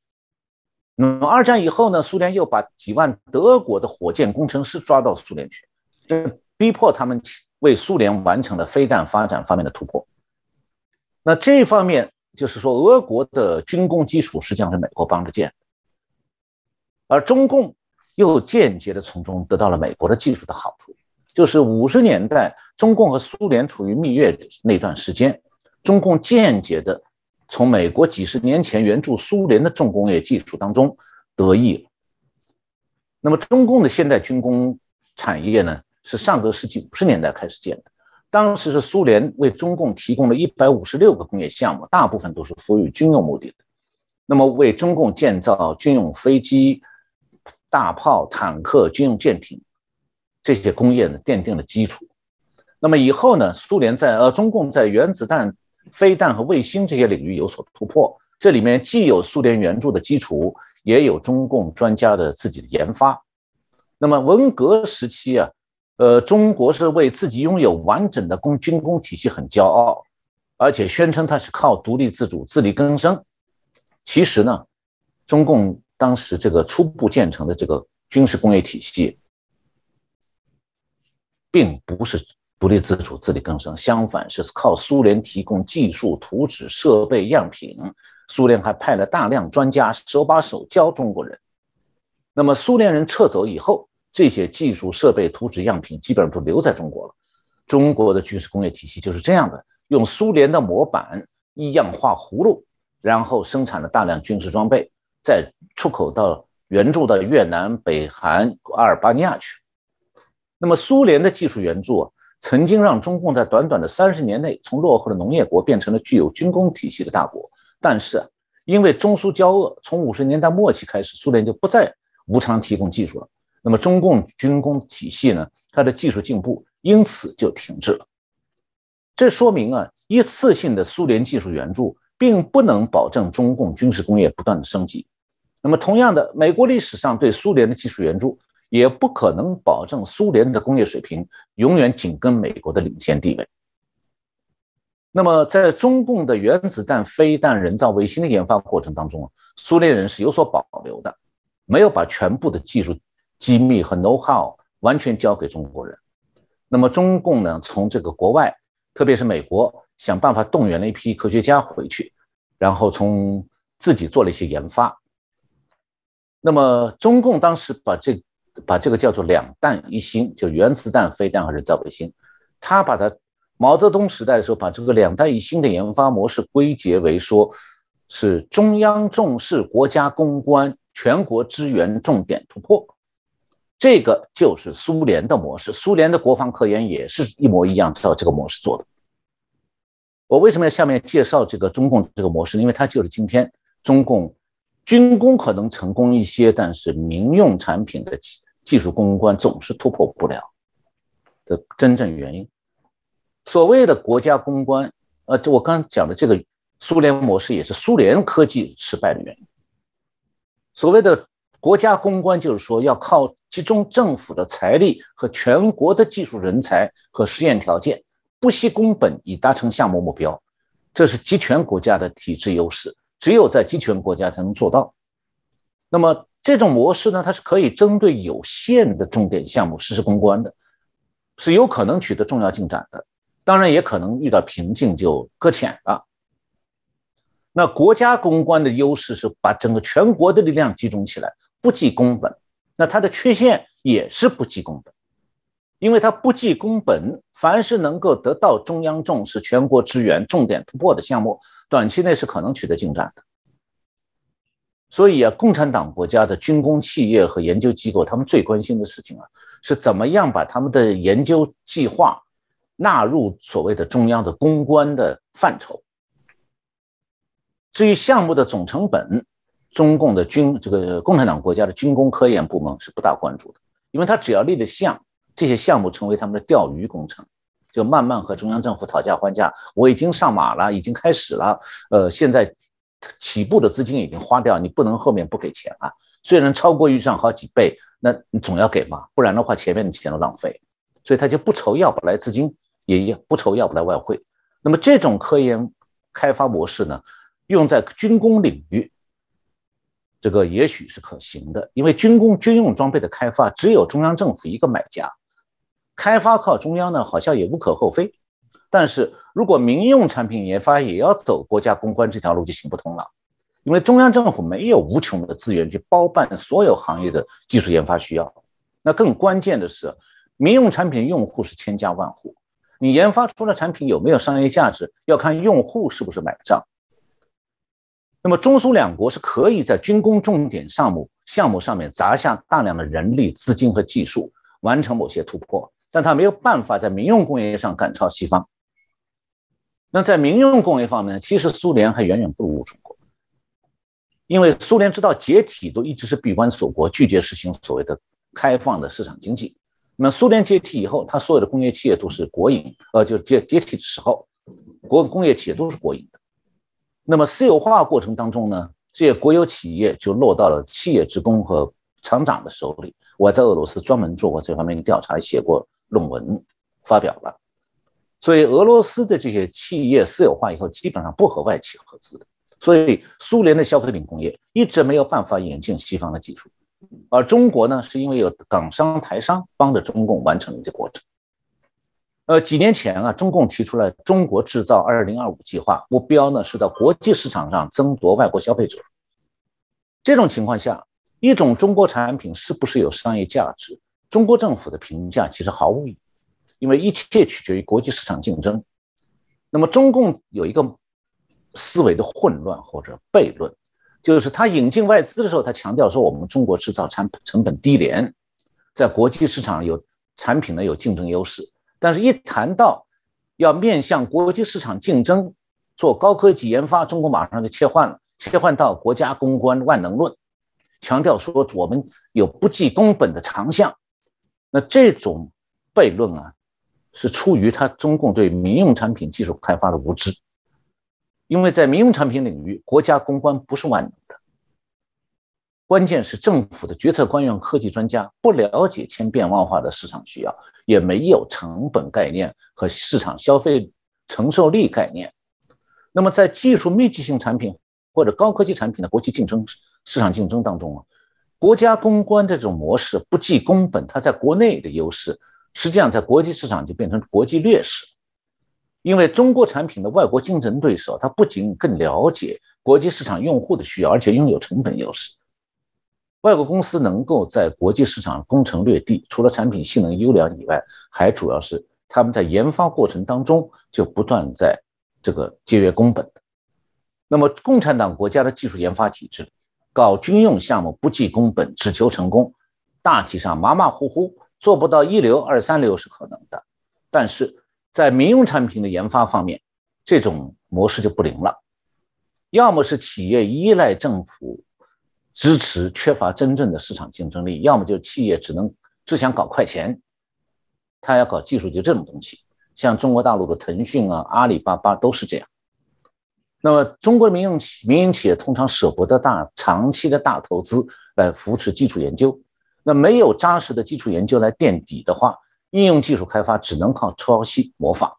那么二战以后呢，苏联又把几万德国的火箭工程师抓到苏联去，这逼迫他们为苏联完成了飞弹发展方面的突破。那这方面就是说，俄国的军工基础实际上是美国帮着建，而中共又间接的从中得到了美国的技术的好处。就是五十年代，中共和苏联处于蜜月那段时间，中共间接的从美国几十年前援助苏联的重工业技术当中得益了。那么，中共的现代军工产业呢，是上个世纪五十年代开始建的，当时是苏联为中共提供了一百五十六个工业项目，大部分都是服务于军用目的的。那么，为中共建造军用飞机、大炮、坦克、军用舰艇。这些工业呢奠定了基础。那么以后呢，苏联在呃中共在原子弹、飞弹和卫星这些领域有所突破。这里面既有苏联援助的基础，也有中共专家的自己的研发。那么文革时期啊，呃，中国是为自己拥有完整的工军工体系很骄傲，而且宣称它是靠独立自主、自力更生。其实呢，中共当时这个初步建成的这个军事工业体系。并不是独立自主、自力更生，相反是靠苏联提供技术、图纸、设备、样品。苏联还派了大量专家手把手教中国人。那么苏联人撤走以后，这些技术、设备、图纸、样品基本上都留在中国了。中国的军事工业体系就是这样的：用苏联的模板一样画葫芦，然后生产了大量军事装备，再出口到援助到越南、北韩、阿尔巴尼亚去。那么，苏联的技术援助啊，曾经让中共在短短的三十年内从落后的农业国变成了具有军工体系的大国。但是，因为中苏交恶，从五十年代末期开始，苏联就不再无偿提供技术了。那么，中共军工体系呢，它的技术进步因此就停滞了。这说明啊，一次性的苏联技术援助并不能保证中共军事工业不断的升级。那么，同样的，美国历史上对苏联的技术援助。也不可能保证苏联的工业水平永远紧跟美国的领先地位。那么，在中共的原子弹、飞弹、人造卫星的研发过程当中啊，苏联人是有所保留的，没有把全部的技术机密和 know how 完全交给中国人。那么，中共呢，从这个国外，特别是美国，想办法动员了一批科学家回去，然后从自己做了一些研发。那么，中共当时把这。把这个叫做两弹一星，就原子弹、飞弹和人造卫星。他把它毛泽东时代的时候，把这个两弹一星的研发模式归结为说，是中央重视国家攻关，全国支援重点突破。这个就是苏联的模式，苏联的国防科研也是一模一样照这个模式做的。我为什么要下面介绍这个中共这个模式？因为它就是今天中共军工可能成功一些，但是民用产品的技术攻关总是突破不了的真正原因。所谓的国家攻关，呃，就我刚刚讲的这个苏联模式，也是苏联科技失败的原因。所谓的国家攻关，就是说要靠集中政府的财力和全国的技术人才和实验条件。不惜工本以达成项目目标，这是集权国家的体制优势，只有在集权国家才能做到。那么这种模式呢，它是可以针对有限的重点项目实施攻关的，是有可能取得重要进展的，当然也可能遇到瓶颈就搁浅了。那国家攻关的优势是把整个全国的力量集中起来，不计工本。那它的缺陷也是不计工本。因为它不计工本，凡是能够得到中央重视、全国支援、重点突破的项目，短期内是可能取得进展的。所以啊，共产党国家的军工企业和研究机构，他们最关心的事情啊，是怎么样把他们的研究计划纳入所谓的中央的公关的范畴。至于项目的总成本，中共的军这个共产党国家的军工科研部门是不大关注的，因为他只要立了项。这些项目成为他们的钓鱼工程，就慢慢和中央政府讨价还价。我已经上马了，已经开始了。呃，现在起步的资金已经花掉，你不能后面不给钱啊。虽然超过预算好几倍，那你总要给嘛，不然的话前面的钱都浪费。所以他就不愁要不来资金，也不愁要不来外汇。那么这种科研开发模式呢，用在军工领域。这个也许是可行的，因为军工军用装备的开发只有中央政府一个买家。开发靠中央呢，好像也无可厚非，但是如果民用产品研发也要走国家攻关这条路就行不通了，因为中央政府没有无穷的资源去包办所有行业的技术研发需要。那更关键的是，民用产品用户是千家万户，你研发出的产品有没有商业价值，要看用户是不是买账。那么中苏两国是可以在军工重点项目项目上面砸下大量的人力、资金和技术，完成某些突破。但他没有办法在民用工业上赶超西方。那在民用工业方面，其实苏联还远远不如中国，因为苏联直到解体都一直是闭关锁国，拒绝实行所谓的开放的市场经济。那苏联解体以后，它所有的工业企业都是国营，呃，就是解解体的时候，国工业企业都是国营的。那么私有化过程当中呢，这些国有企业就落到了企业职工和厂长的手里。我在俄罗斯专门做过这方面的调查，写过。论文发表了，所以俄罗斯的这些企业私有化以后，基本上不和外企合资的。所以苏联的消费品工业一直没有办法引进西方的技术，而中国呢，是因为有港商、台商帮着中共完成了这过程。呃，几年前啊，中共提出了“中国制造二零二五”计划，目标呢是到国际市场上争夺外国消费者。这种情况下，一种中国产品是不是有商业价值？中国政府的评价其实毫无意义，因为一切取决于国际市场竞争。那么中共有一个思维的混乱或者悖论，就是他引进外资的时候，他强调说我们中国制造产成本低廉，在国际市场有产品呢有竞争优势。但是，一谈到要面向国际市场竞争，做高科技研发，中国马上就切换了，切换到国家公关万能论，强调说我们有不计工本的长项。那这种悖论啊，是出于他中共对民用产品技术开发的无知，因为在民用产品领域，国家公关不是万能的，关键是政府的决策官员、科技专家不了解千变万化的市场需要，也没有成本概念和市场消费承受力概念。那么在技术密集型产品或者高科技产品的国际竞争市场竞争当中啊。国家公关这种模式不计工本，它在国内的优势，实际上在国际市场就变成国际劣势。因为中国产品的外国竞争对手，他不仅更了解国际市场用户的需要，而且拥有成本优势。外国公司能够在国际市场攻城略地，除了产品性能优良以外，还主要是他们在研发过程当中就不断在这个节约工本。那么，共产党国家的技术研发体制。搞军用项目不计工本，只求成功，大体上马马虎虎，做不到一流、二三流是可能的。但是在民用产品的研发方面，这种模式就不灵了。要么是企业依赖政府支持，缺乏真正的市场竞争力；要么就是企业只能只想搞快钱，他要搞技术就这种东西。像中国大陆的腾讯啊、阿里巴巴都是这样。那么，中国民用企民营企业通常舍不得大长期的大投资来扶持基础研究，那没有扎实的基础研究来垫底的话，应用技术开发只能靠抄袭模仿。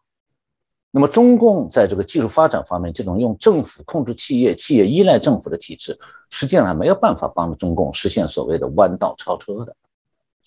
那么，中共在这个技术发展方面，这种用政府控制企业、企业依赖政府的体制，实际上没有办法帮助中共实现所谓的弯道超车的。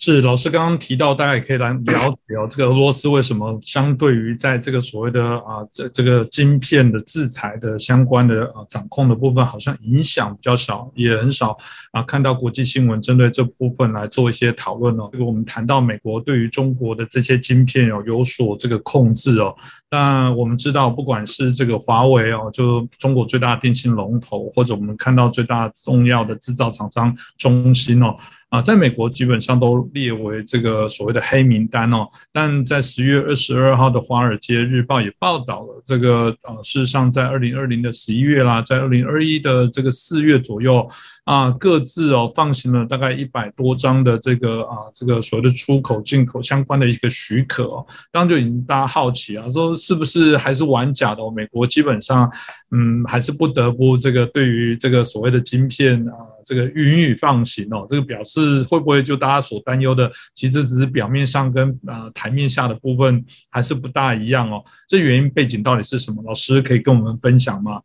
是老师刚刚提到，大家也可以来了解哦，这个俄罗斯为什么相对于在这个所谓的啊这这个晶片的制裁的相关的啊掌控的部分，好像影响比较小，也很少啊看到国际新闻针对这部分来做一些讨论哦。这个我们谈到美国对于中国的这些晶片哦有所这个控制哦，那我们知道不管是这个华为哦，就中国最大的电信龙头，或者我们看到最大重要的制造厂商中兴哦。啊，在美国基本上都列为这个所谓的黑名单哦，但在十月二十二号的《华尔街日报》也报道了这个，呃，事实上在二零二零的十一月啦，在二零二一的这个四月左右。啊，各自哦放行了大概一百多张的这个啊，这个所谓的出口进口相关的一个许可哦，当就已经大家好奇啊，说是不是还是玩假的？美国基本上，嗯，还是不得不这个对于这个所谓的晶片啊，这个允予放行哦，这个表示会不会就大家所担忧的，其实只是表面上跟啊台面下的部分还是不大一样哦？这原因背景到底是什么？老师可以跟我们分享吗？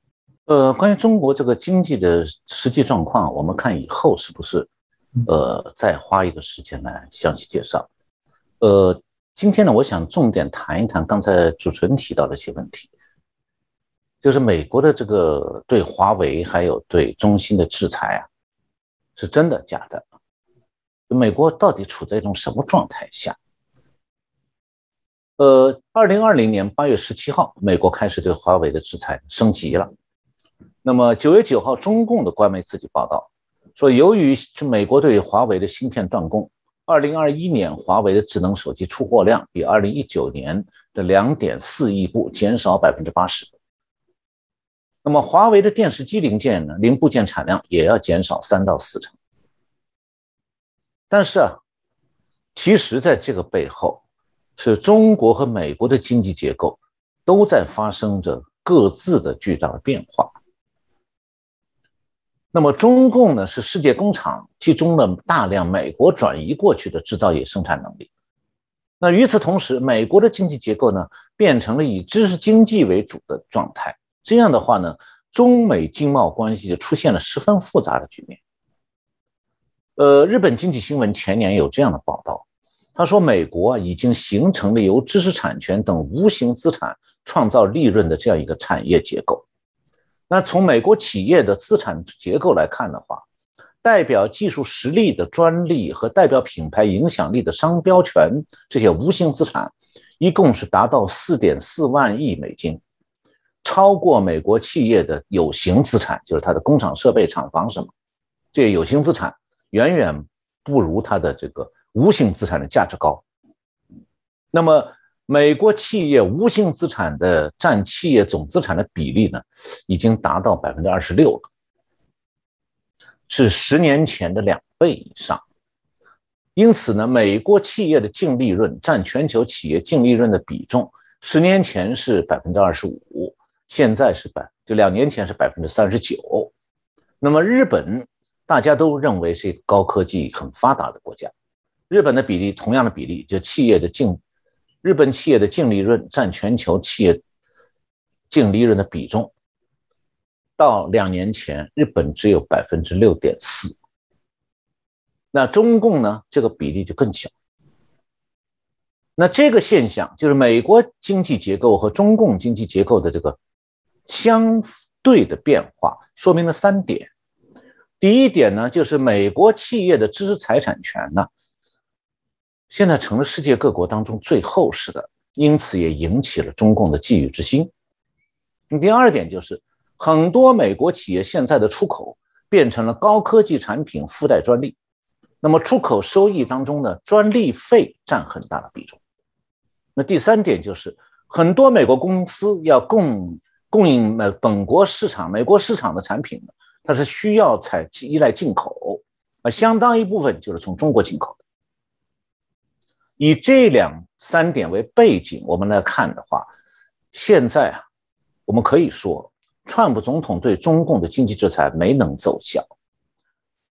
呃，关于中国这个经济的实际状况，我们看以后是不是，呃，再花一个时间来详细介绍。呃，今天呢，我想重点谈一谈刚才主持人提到的一些问题，就是美国的这个对华为还有对中兴的制裁啊，是真的假的？美国到底处在一种什么状态下？呃，二零二零年八月十七号，美国开始对华为的制裁升级了。那么九月九号，中共的官媒自己报道说，由于美国对华为的芯片断供，二零二一年华为的智能手机出货量比二零一九年的两点四亿部减少百分之八十。那么华为的电视机零件呢，零部件产量也要减少三到四成。但是啊，其实在这个背后，是中国和美国的经济结构都在发生着各自的巨大的变化。那么中共呢是世界工厂集中了大量美国转移过去的制造业生产能力。那与此同时，美国的经济结构呢变成了以知识经济为主的状态。这样的话呢，中美经贸关系就出现了十分复杂的局面。呃，日本经济新闻前年有这样的报道，他说美国已经形成了由知识产权等无形资产创造利润的这样一个产业结构。那从美国企业的资产结构来看的话，代表技术实力的专利和代表品牌影响力的商标权这些无形资产，一共是达到四点四万亿美金，超过美国企业的有形资产，就是它的工厂设备、厂房什么，这些有形资产远远不如它的这个无形资产的价值高。那么。美国企业无形资产的占企业总资产的比例呢，已经达到百分之二十六了，是十年前的两倍以上。因此呢，美国企业的净利润占全球企业净利润的比重，十年前是百分之二十五，现在是百就两年前是百分之三十九。那么日本，大家都认为是一个高科技很发达的国家，日本的比例同样的比例，就企业的净。日本企业的净利润占全球企业净利润的比重，到两年前，日本只有百分之六点四。那中共呢？这个比例就更小。那这个现象就是美国经济结构和中共经济结构的这个相对的变化，说明了三点。第一点呢，就是美国企业的知识财产权呢。现在成了世界各国当中最厚实的，因此也引起了中共的觊觎之心。第二点就是，很多美国企业现在的出口变成了高科技产品附带专利，那么出口收益当中呢，专利费占很大的比重。那第三点就是，很多美国公司要供供应美本国市场、美国市场的产品呢，它是需要采依赖进口，啊，相当一部分就是从中国进口的。以这两三点为背景，我们来看的话，现在啊，我们可以说，川普总统对中共的经济制裁没能奏效。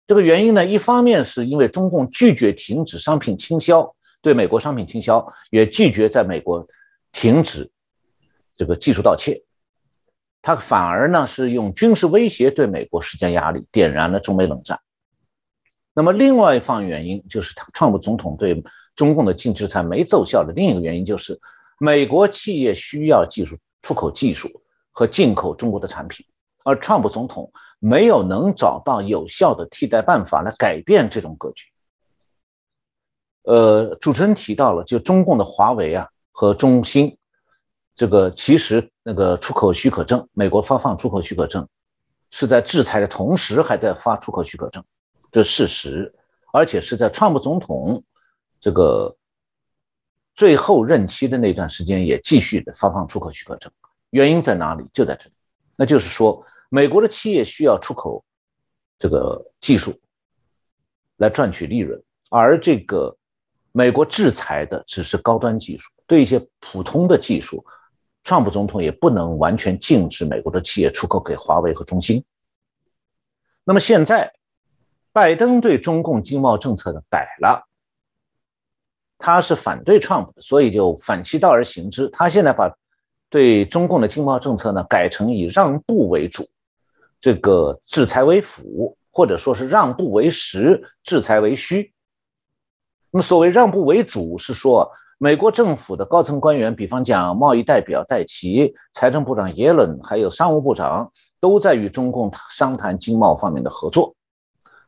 这个原因呢，一方面是因为中共拒绝停止商品倾销，对美国商品倾销，也拒绝在美国停止这个技术盗窃，他反而呢是用军事威胁对美国施加压力，点燃了中美冷战。那么另外一方原因就是，川普总统对中共的禁制裁没奏效的另一个原因就是，美国企业需要技术出口技术和进口中国的产品，而川普总统没有能找到有效的替代办法来改变这种格局。呃，主持人提到了，就中共的华为啊和中兴，这个其实那个出口许可证，美国发放出口许可证，是在制裁的同时还在发出口许可证，这事实，而且是在川普总统。这个最后任期的那段时间也继续的发放出口许可证，原因在哪里？就在这里，那就是说，美国的企业需要出口这个技术来赚取利润，而这个美国制裁的只是高端技术，对一些普通的技术，川普总统也不能完全禁止美国的企业出口给华为和中兴。那么现在，拜登对中共经贸政策的改了。他是反对 Trump 的，所以就反其道而行之。他现在把对中共的经贸政策呢改成以让步为主，这个制裁为辅，或者说是让步为实，制裁为虚。那么所谓让步为主，是说美国政府的高层官员，比方讲贸易代表戴奇、财政部长耶伦，还有商务部长，都在与中共商谈经贸方面的合作。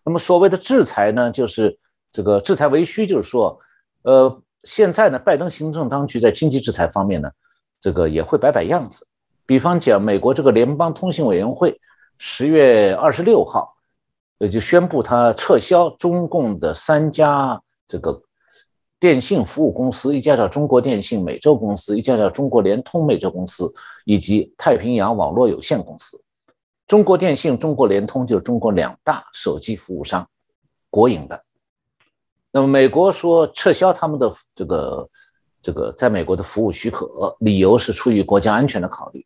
那么所谓的制裁呢，就是这个制裁为虚，就是说。呃，现在呢，拜登行政当局在经济制裁方面呢，这个也会摆摆样子。比方讲，美国这个联邦通信委员会十月二十六号，呃，就宣布他撤销中共的三家这个电信服务公司，一家叫中国电信美洲公司，一家叫中国联通美洲公司，以及太平洋网络有限公司。中国电信、中国联通就是中国两大手机服务商，国营的。那么美国说撤销他们的这个这个在美国的服务许可，理由是出于国家安全的考虑。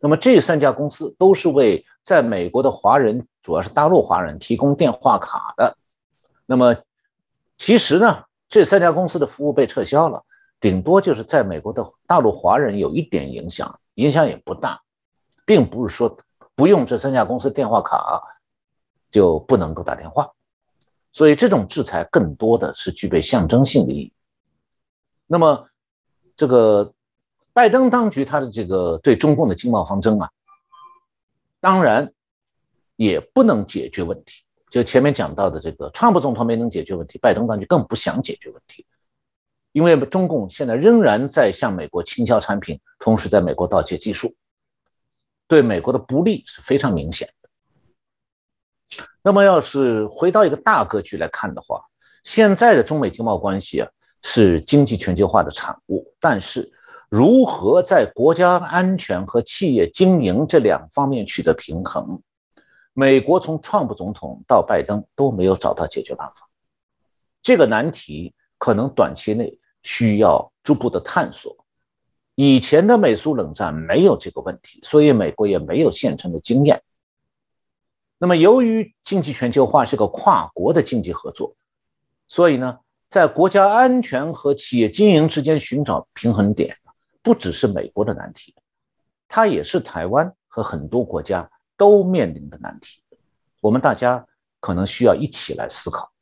那么这三家公司都是为在美国的华人，主要是大陆华人提供电话卡的。那么其实呢，这三家公司的服务被撤销了，顶多就是在美国的大陆华人有一点影响，影响也不大，并不是说不用这三家公司电话卡就不能够打电话。所以这种制裁更多的是具备象征性的意义。那么，这个拜登当局他的这个对中共的经贸方针啊，当然也不能解决问题。就前面讲到的这个，川普总统没能解决问题，拜登当局更不想解决问题，因为中共现在仍然在向美国倾销产品，同时在美国盗窃技术，对美国的不利是非常明显的。那么，要是回到一个大格局来看的话，现在的中美经贸关系啊，是经济全球化的产物。但是，如何在国家安全和企业经营这两方面取得平衡，美国从创普总统到拜登都没有找到解决办法。这个难题可能短期内需要逐步的探索。以前的美苏冷战没有这个问题，所以美国也没有现成的经验。那么，由于经济全球化是个跨国的经济合作，所以呢，在国家安全和企业经营之间寻找平衡点，不只是美国的难题，它也是台湾和很多国家都面临的难题。我们大家可能需要一起来思考。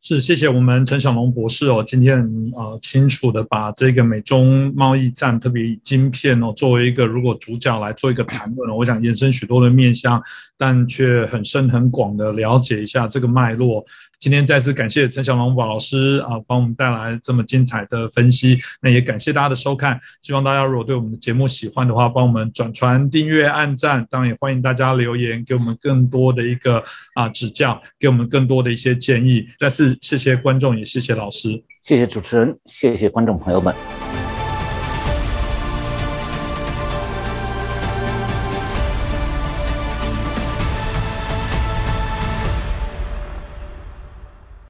是，谢谢我们陈小龙博士哦，今天呃清楚的把这个美中贸易战，特别以晶片哦作为一个如果主角来做一个谈论我想延伸许多的面向，但却很深很广的了解一下这个脉络。今天再次感谢陈小龙宝老师啊，帮我们带来这么精彩的分析。那也感谢大家的收看，希望大家如果对我们的节目喜欢的话，帮我们转传、订阅、按赞。当然也欢迎大家留言，给我们更多的一个啊指教，给我们更多的一些建议。再次谢谢观众，也谢谢老师，谢谢主持人，谢谢观众朋友们。